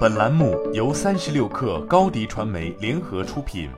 本栏目由三十六氪高低传媒联合出品。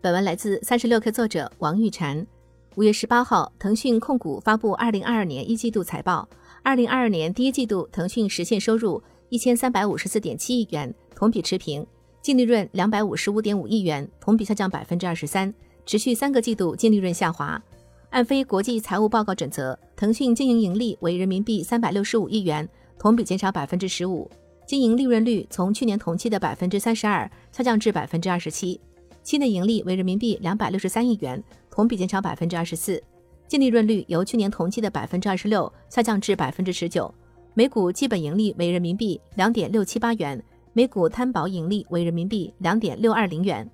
本文来自三十六氪作者王玉婵。五月十八号，腾讯控股发布二零二二年一季度财报。二零二二年第一季度，腾讯实现收入一千三百五十四点七亿元，同比持平；净利润两百五十五点五亿元，同比下降百分之二十三，持续三个季度净利润下滑。按非国际财务报告准则，腾讯经营盈利为人民币三百六十五亿元，同比减少百分之十五；经营利润率从去年同期的百分之三十二下降至百分之二十七；期内盈利为人民币两百六十三亿元，同比减少百分之二十四；净利润率由去年同期的百分之二十六下降至百分之十九；每股基本盈利为人民币两点六七八元，每股摊薄盈利为人民币两点六二零元，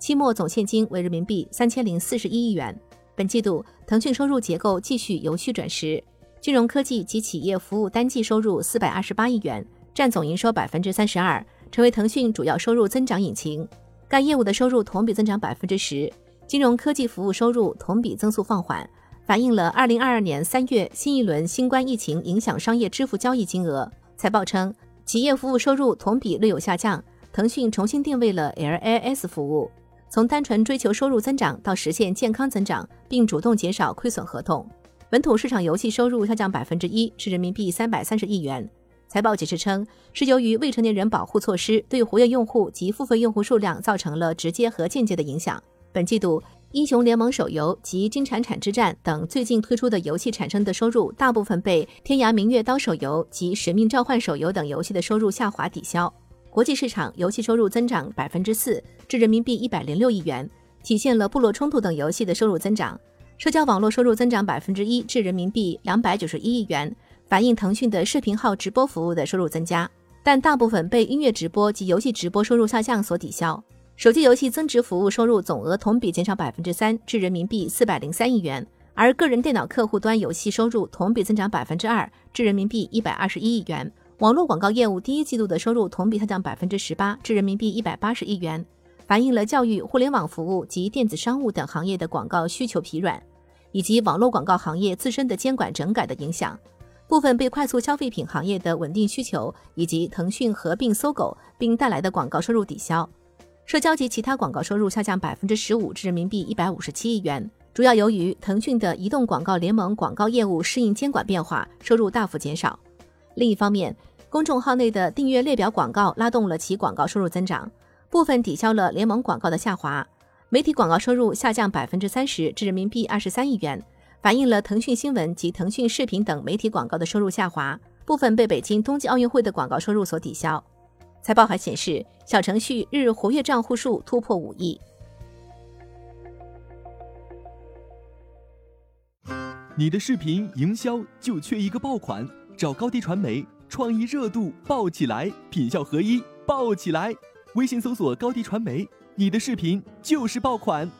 期末总现金为人民币三千零四十一亿元。本季度，腾讯收入结构继续由虚转实，金融科技及企业服务单季收入四百二十八亿元，占总营收百分之三十二，成为腾讯主要收入增长引擎。该业务的收入同比增长百分之十，金融科技服务收入同比增速放缓，反映了二零二二年三月新一轮新冠疫情影响商业支付交易金额。财报称，企业服务收入同比略有下降，腾讯重新定位了 LAS 服务。从单纯追求收入增长到实现健康增长，并主动减少亏损合同。本土市场游戏收入下降百分之一，至人民币三百三十亿元。财报解释称，是由于未成年人保护措施对活跃用户及付费用户数量造成了直接和间接的影响。本季度，英雄联盟手游及金铲铲之战等最近推出的游戏产生的收入，大部分被天涯明月刀手游及使命召唤手游等游戏的收入下滑抵消。国际市场游戏收入增长百分之四，至人民币一百零六亿元，体现了部落冲突等游戏的收入增长。社交网络收入增长百分之一，至人民币两百九十一亿元，反映腾讯的视频号直播服务的收入增加，但大部分被音乐直播及游戏直播收入下降所抵消。手机游戏增值服务收入总额同比减少百分之三，至人民币四百零三亿元，而个人电脑客户端游戏收入同比增长百分之二，至人民币一百二十一亿元。网络广告业务第一季度的收入同比下降百分之十八，至人民币一百八十亿元，反映了教育、互联网服务及电子商务等行业的广告需求疲软，以及网络广告行业自身的监管整改的影响。部分被快速消费品行业的稳定需求以及腾讯合并搜狗并带来的广告收入抵消。社交及其他广告收入下降百分之十五，至人民币一百五十七亿元，主要由于腾讯的移动广告联盟广告业务适应监管变化，收入大幅减少。另一方面，公众号内的订阅列表广告拉动了其广告收入增长，部分抵消了联盟广告的下滑。媒体广告收入下降百分之三十，至人民币二十三亿元，反映了腾讯新闻及腾讯视频等媒体广告的收入下滑，部分被北京冬季奥运会的广告收入所抵消。财报还显示，小程序日活跃账户数突破五亿。你的视频营销就缺一个爆款，找高低传媒。创意热度爆起来，品效合一爆起来。微信搜索高迪传媒，你的视频就是爆款。